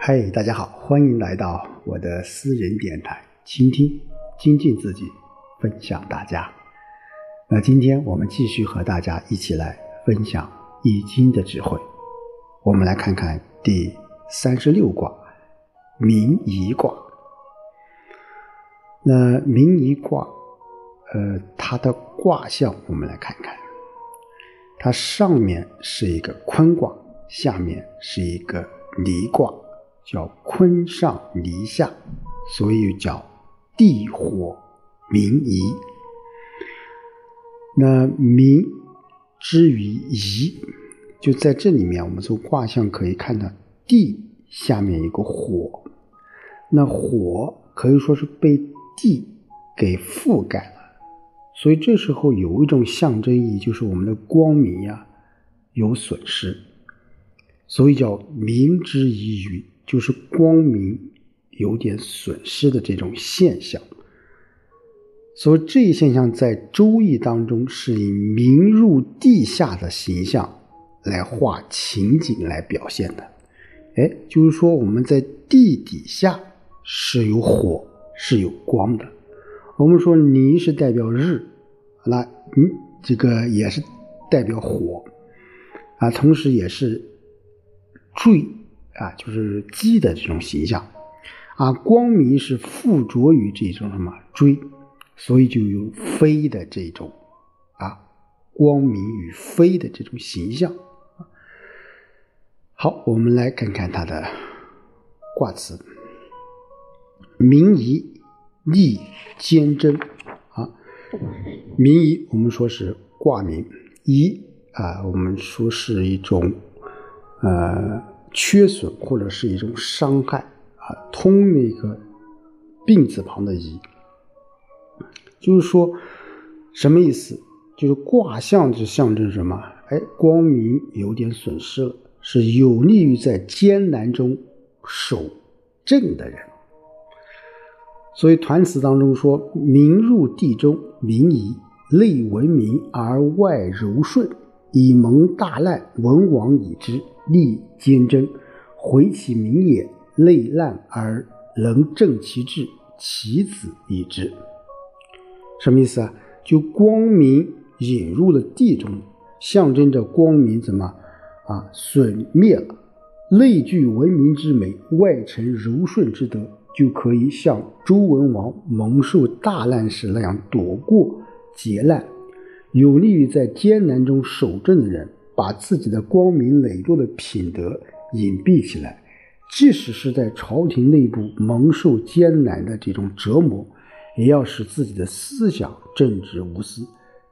嗨，大家好，欢迎来到我的私人电台，倾听、精进自己，分享大家。那今天我们继续和大家一起来分享《易经》的智慧。我们来看看第三十六卦——明夷卦。那明夷卦，呃，它的卦象我们来看看，它上面是一个坤卦，下面是一个离卦。叫坤上离下，所以叫地火明夷。那明之于夷，就在这里面，我们从卦象可以看到，地下面有个火，那火可以说是被地给覆盖了，所以这时候有一种象征意义，就是我们的光明呀有损失，所以叫明之夷于。就是光明有点损失的这种现象，所以这一现象在《周易》当中是以明入地下的形象来画情景来表现的。哎，就是说我们在地底下是有火，是有光的。我们说泥是代表日，那嗯，这个也是代表火啊，同时也是坠。啊，就是鸡的这种形象，啊，光明是附着于这种什么锥，所以就有飞的这种啊，光明与飞的这种形象。好，我们来看看它的卦辞：明夷利坚贞啊，明夷我们说是卦名，夷啊，我们说是一种呃。缺损或者是一种伤害啊，通那个病字旁的夷，就是说什么意思？就是卦象就象征什么？哎，光明有点损失了，是有利于在艰难中守正的人。所以团词当中说：“明入地中，明夷，内文明而外柔顺，以蒙大难，文王以之。”立坚贞，毁其民也；内难而能正其志，其子以之。什么意思啊？就光明引入了地中，象征着光明怎么啊损灭了，内具文明之美，外承柔顺之德，就可以像周文王蒙受大难时那样躲过劫难，有利于在艰难中守正的人。把自己的光明磊落的品德隐蔽起来，即使是在朝廷内部蒙受艰难的这种折磨，也要使自己的思想正直无私，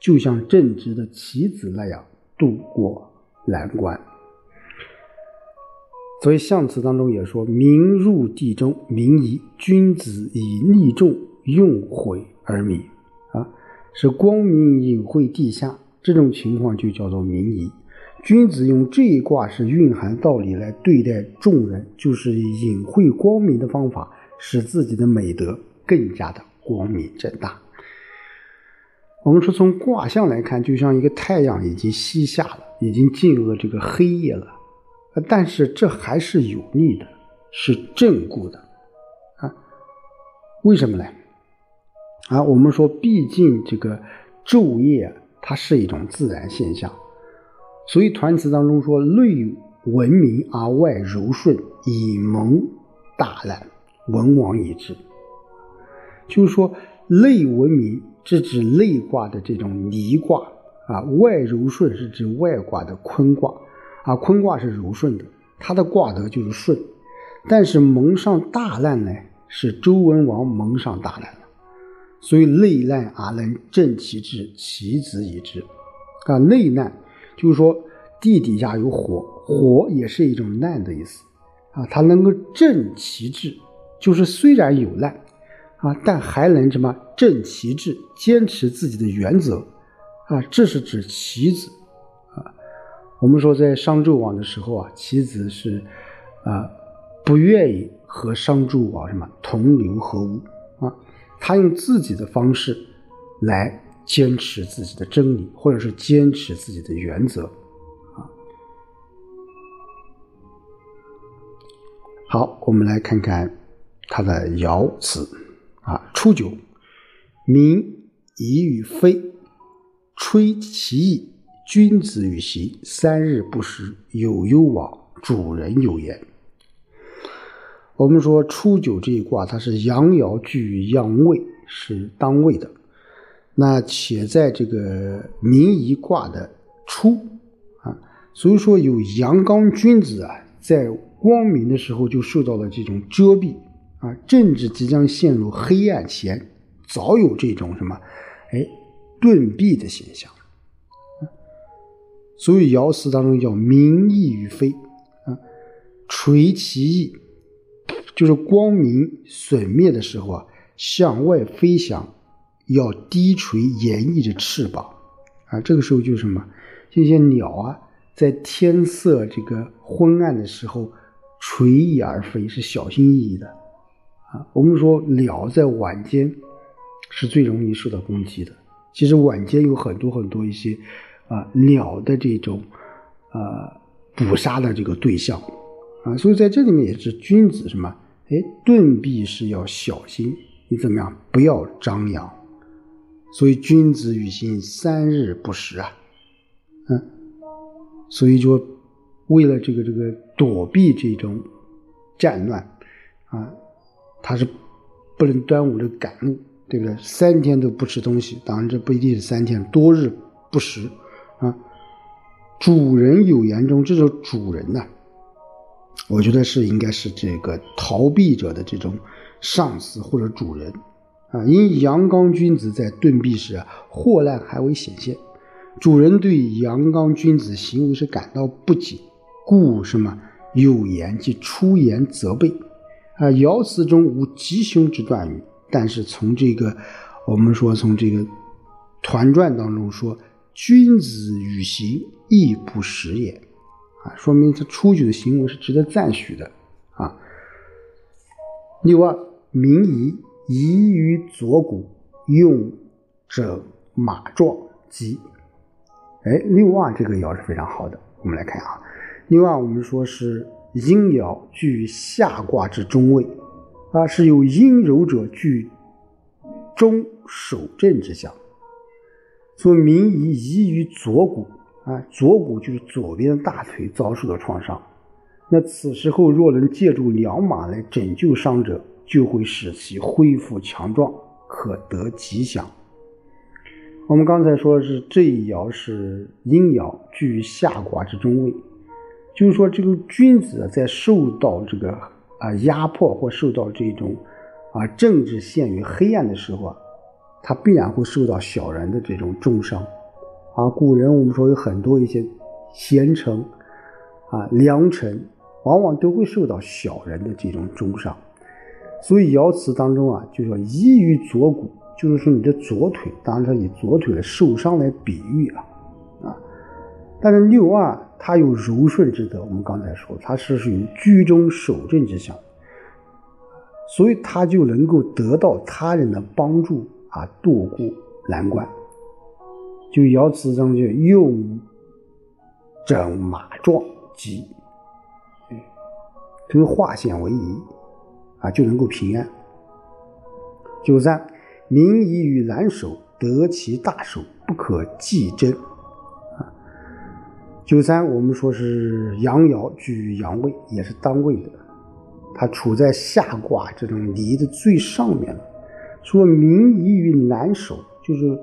就像正直的棋子那样度过难关。所以象辞当中也说：“民入地中，明夷，君子以利众，用毁而民。”啊，是光明隐晦地下，这种情况就叫做明夷。君子用这一卦是蕴含道理来对待众人，就是隐晦光明的方法，使自己的美德更加的光明正大。我们说从卦象来看，就像一个太阳已经西下了，已经进入了这个黑夜了，但是这还是有利的，是正固的啊？为什么呢？啊，我们说，毕竟这个昼夜它是一种自然现象。所以团词当中说：“内文明而外柔顺，以蒙大难，文王以治。”就是说，内文明是指内卦的这种离卦啊，外柔顺是指外卦的坤卦啊。坤卦是柔顺的，它的卦德就是顺。但是蒙上大难呢，是周文王蒙上大难了，所以内难而能正其志，其子以之啊，内难。就是说，地底下有火，火也是一种难的意思啊。它能够正其志，就是虽然有难啊，但还能什么正其志，坚持自己的原则啊。这是指棋子啊。我们说在商纣王的时候啊，棋子是啊不愿意和商纣王什么同流合污啊，他用自己的方式来。坚持自己的真理，或者是坚持自己的原则，啊。好，我们来看看它的爻辞啊。初九，民以与非，吹其意，君子与席，三日不食，有攸往，主人有言。我们说初九这一卦，它是阳爻居阳位，是当位的。那且在这个民夷卦的初啊，所以说有阳刚君子啊，在光明的时候就受到了这种遮蔽啊，政治即将陷入黑暗前，早有这种什么，哎，遁避的现象。所以爻辞当中叫民意于非啊，垂其翼，就是光明损灭的时候啊，向外飞翔。要低垂严翼的翅膀，啊，这个时候就是什么？这些鸟啊，在天色这个昏暗的时候垂翼而飞，是小心翼翼的，啊。我们说鸟在晚间是最容易受到攻击的。其实晚间有很多很多一些啊鸟的这种啊捕杀的这个对象，啊，所以在这里面也是君子什么？哎，遁避是要小心，你怎么样？不要张扬。所以君子与行三日不食啊，嗯，所以说为了这个这个躲避这种战乱啊，他是不能端午的赶路，对不对？三天都不吃东西，当然这不一定是三天，多日不食啊。主人有言中，这种主人呢，我觉得是应该是这个逃避者的这种上司或者主人。啊，因阳刚君子在遁避时啊，祸难还未显现，主人对阳刚君子行为是感到不解，故什么有言即出言责备。啊，爻辞中无吉凶之断语，但是从这个我们说从这个团传当中说，君子与行亦不实也，啊，说明他出举的行为是值得赞许的。啊，六二民仪。宜于左骨，用整马壮吉。哎，六二这个爻是非常好的。我们来看啊，六二我们说是阴爻居于下卦之中位，啊，是有阴柔者居中守正之象。所以民宜移于左骨，啊，左骨就是左边的大腿遭受的创伤。那此时候若能借助良马来拯救伤者。就会使其恢复强壮，可得吉祥。我们刚才说是这一爻是阴爻居于下卦之中位，就是说这个君子在受到这个啊压迫或受到这种啊政治陷于黑暗的时候啊，他必然会受到小人的这种重伤。啊，古人我们说有很多一些贤臣啊良臣，往往都会受到小人的这种重伤。所以爻辞当中啊，就说宜于左骨，就是说你的左腿，当然以左腿的受伤来比喻啊，啊，但是六二它有柔顺之德，我们刚才说它是属于居中守正之象，所以它就能够得到他人的帮助啊，渡过难关。就爻辞当中就用整马壮吉，跟化险为夷。啊，就能够平安。九三，民以与难守，得其大守，不可计争。啊，九三，我们说是阳爻居于阳位，也是当位的，它处在下卦这种离的最上面了。说民以与难守，就是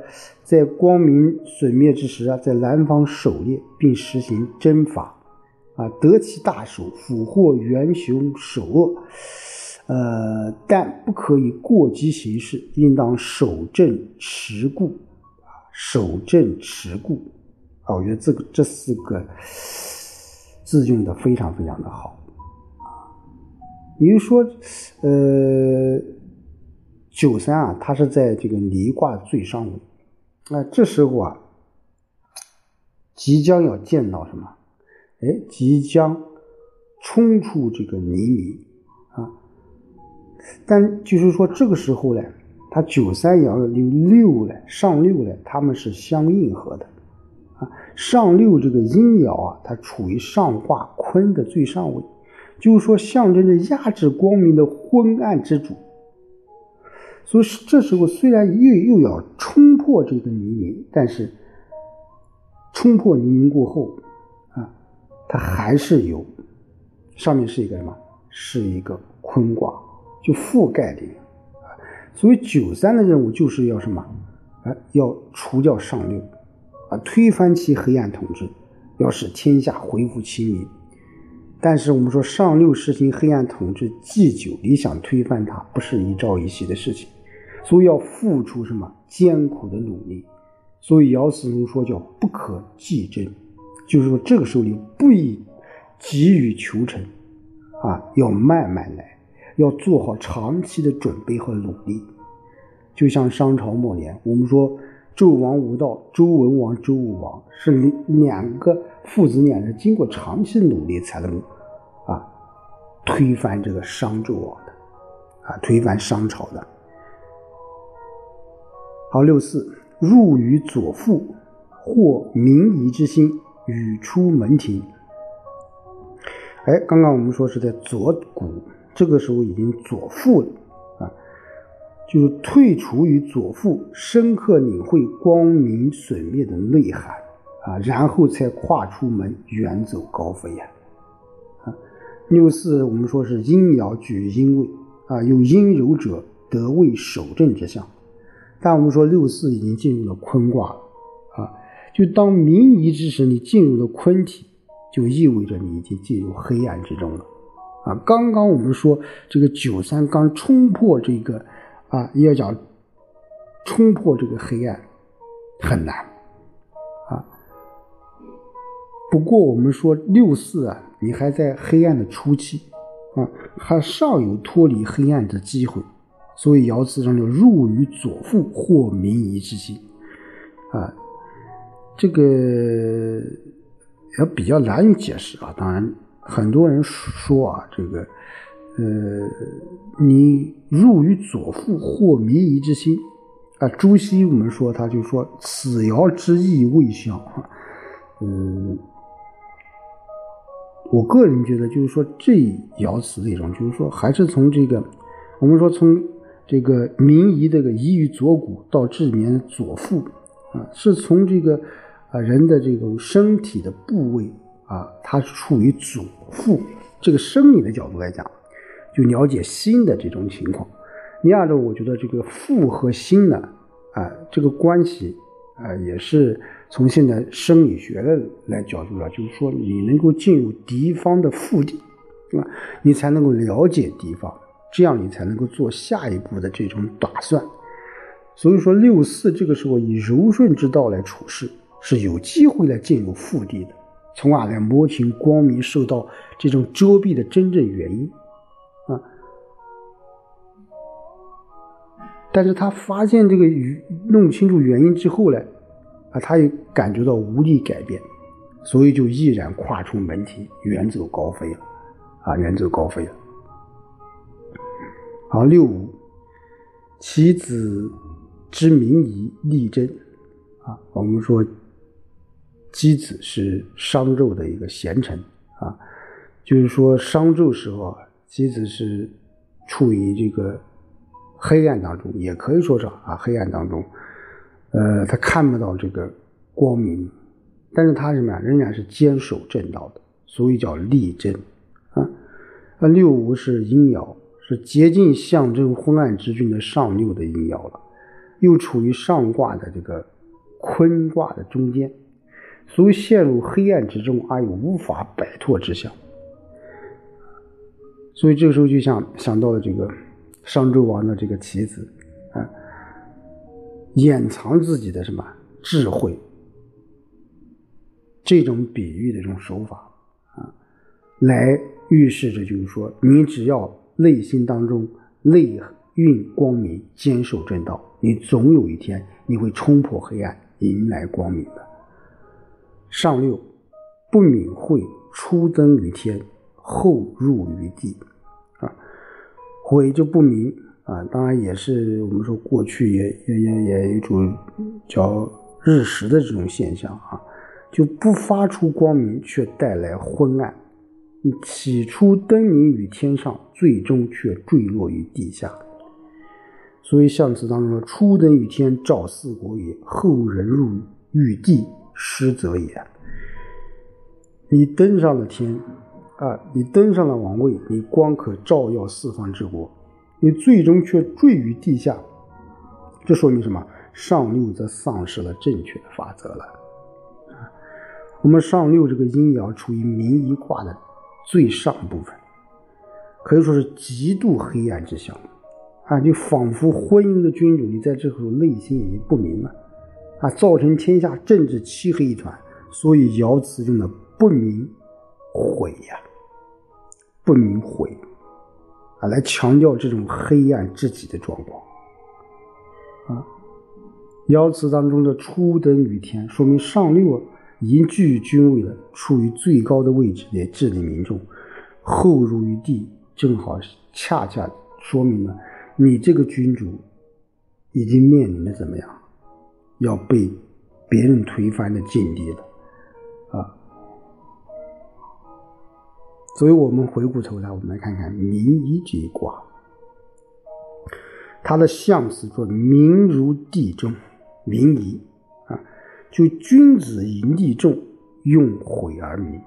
在光明损灭之时啊，在南方狩猎，并实行征伐，啊，得其大守，俘获元凶，首恶。呃，但不可以过激行事，应当守正持固，守正持固啊，我觉得这个这四个字用的非常非常的好啊。也就是说，呃，九三啊，它是在这个离卦最上位，那这时候啊，即将要见到什么？哎，即将冲出这个泥泞。但就是说，这个时候呢，它九三爻的六呢，上六呢，它们是相应合的，啊，上六这个阴爻啊，它处于上卦坤的最上位，就是说象征着压制光明的昏暗之主。所以这时候虽然又又要冲破这个泥泞，但是冲破泥泞过后啊，它还是有上面是一个什么？是一个坤卦，就覆盖的啊。所以九三的任务就是要什么？啊，要除掉上六啊，推翻其黑暗统治，要使天下恢复清明。但是我们说上六实行黑暗统治既久，你想推翻它，不是一朝一夕的事情。所以要付出什么艰苦的努力，所以姚思荣说叫不可计争，就是说这个时候你不宜急于求成，啊，要慢慢来，要做好长期的准备和努力。就像商朝末年，我们说纣王无道，周文王、周武王是两个父子两人经过长期努力才能啊推翻这个商纣王的，啊推翻商朝的。好，六四入于左腹，或民夷之心，语出门庭。哎，刚刚我们说是在左谷，这个时候已经左腹了啊，就是退出于左腹，深刻领会光明损灭的内涵啊，然后才跨出门，远走高飞呀。啊，六四我们说是阴爻居于阴位啊，有阴柔者得位守正之象。但我们说六四已经进入了坤卦了，啊，就当明夷之时，你进入了坤体，就意味着你已经进入黑暗之中了，啊，刚刚我们说这个九三刚冲破这个，啊，要讲冲破这个黑暗很难，啊，不过我们说六四啊，你还在黑暗的初期，啊，还尚有脱离黑暗的机会。所以爻辞上就入于左腹或民夷之心，啊，这个也比较难以解释啊。当然，很多人说啊，这个，呃，你入于左腹或民夷之心，啊，朱熹我们说他就说此爻之意未详，嗯，我个人觉得就是说这爻辞内容就是说还是从这个，我们说从。这个民夷这个夷于左骨到这里面的左腹啊，是从这个啊人的这个身体的部位啊，它处于祖父这个生理的角度来讲，就了解心的这种情况。第二个，我觉得这个父和心呢啊这个关系啊，也是从现在生理学的来角度了，就是说你能够进入敌方的腹地，对吧？你才能够了解敌方。这样你才能够做下一步的这种打算。所以说，六四这个时候以柔顺之道来处事，是有机会来进入腹地的，从而来摸清光明受到这种遮蔽的真正原因啊。但是他发现这个弄清楚原因之后呢，啊，他也感觉到无力改变，所以就毅然跨出门庭，远走高飞了，啊，远走高飞了。好，六五，其子之名夷力争啊。我们说，箕子是商纣的一个贤臣啊，就是说商纣时候啊，箕子是处于这个黑暗当中，也可以说是啊黑暗当中，呃，他看不到这个光明，但是他什么呀，仍然是坚守正道的，所以叫力争啊。那六五是阴爻。是接近象征昏暗之君的上六的阴爻了，又处于上卦的这个坤卦的中间，所以陷入黑暗之中而又无法摆脱之象。所以这个时候就想想到了这个商纣王的这个棋子啊，掩藏自己的什么智慧，这种比喻的这种手法啊，来预示着就是说，你只要。内心当中内蕴光明，坚守正道，你总有一天你会冲破黑暗，迎来光明的。上六不敏慧，初登于天，后入于地，啊，悔就不明啊，当然也是我们说过去也也也也有一种叫日食的这种现象啊，就不发出光明，却带来昏暗起初登临于天上，最终却坠落于地下。所以象辞当中说：“初登于天，照四国也；后人入于地，失则也。”你登上了天，啊，你登上了王位，你光可照耀四方之国，你最终却坠于地下。这说明什么？上六则丧失了正确的法则了。啊，我们上六这个阴爻处于明夷卦的最上部分，可以说是极度黑暗之象。啊，就仿佛婚姻的君主，你在这时候内心已经不明了，啊，造成天下政治漆黑一团。所以爻辞用的不明悔呀，不明悔啊，来强调这种黑暗至极的状况啊。爻辞当中的初登于天，说明上六已经居于君位了，处于最高的位置来治理民众；后入于地，正好恰恰说明了。你这个君主已经面临着怎么样，要被别人推翻的境地了，啊！所以我们回过头来，我们来看看民夷这一卦，它的象辞说“民如地中”，明夷啊，就君子以利众，用毁而民，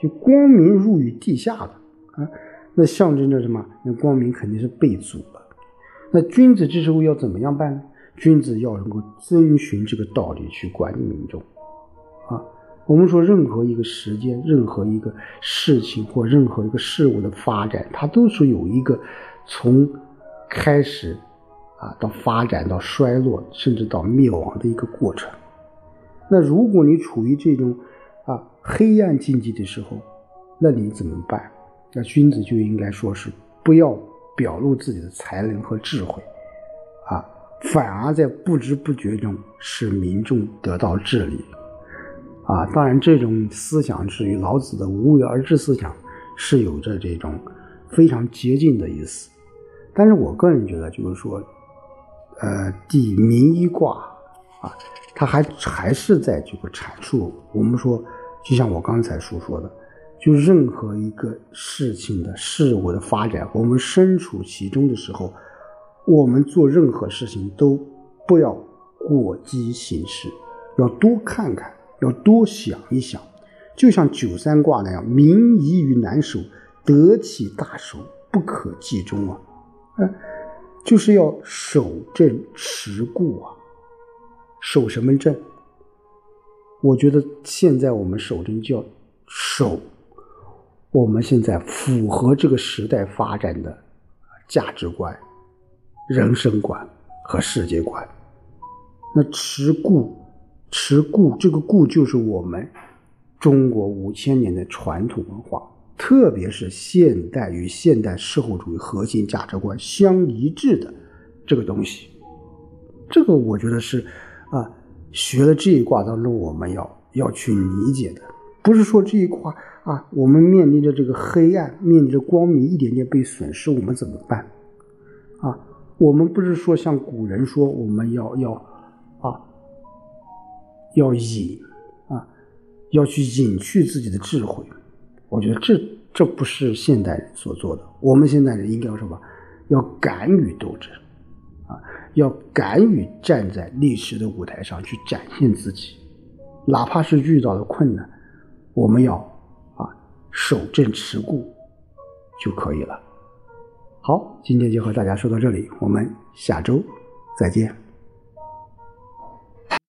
就光明入于地下了啊！那象征着什么？那光明肯定是被阻了。那君子这时候要怎么样办呢？君子要能够遵循这个道理去管理民众，啊，我们说任何一个时间、任何一个事情或任何一个事物的发展，它都是有一个从开始啊到发展到衰落，甚至到灭亡的一个过程。那如果你处于这种啊黑暗境地的时候，那你怎么办？那君子就应该说是不要。表露自己的才能和智慧，反而在不知不觉中使民众得到治理，啊，当然这种思想是与老子的无为而治思想是有着这种非常接近的意思，但是我个人觉得就是说，呃，第明一卦啊，它还还是在这个阐述我们说，就像我刚才所说的。就任何一个事情的事物的发展，我们身处其中的时候，我们做任何事情都不要过激行事，要多看看，要多想一想。就像九三卦那样，“民宜于难守，得其大守，不可计中”啊，嗯，就是要守正持固啊。守什么正？我觉得现在我们守正就要守。我们现在符合这个时代发展的价值观、人生观和世界观。那持故，持故，这个故就是我们中国五千年的传统文化，特别是现代与现代社会主义核心价值观相一致的这个东西。这个我觉得是啊，学了这一卦当中我们要要去理解的，不是说这一卦。啊，我们面临着这个黑暗，面临着光明一点点被损失，我们怎么办？啊，我们不是说像古人说我们要要啊，要隐啊，要去隐去自己的智慧。我觉得这这不是现代人所做的。我们现代人应该要什么？要敢于斗争啊，要敢于站在历史的舞台上去展现自己，哪怕是遇到了困难，我们要啊。守正持固就可以了。好，今天就和大家说到这里，我们下周再见。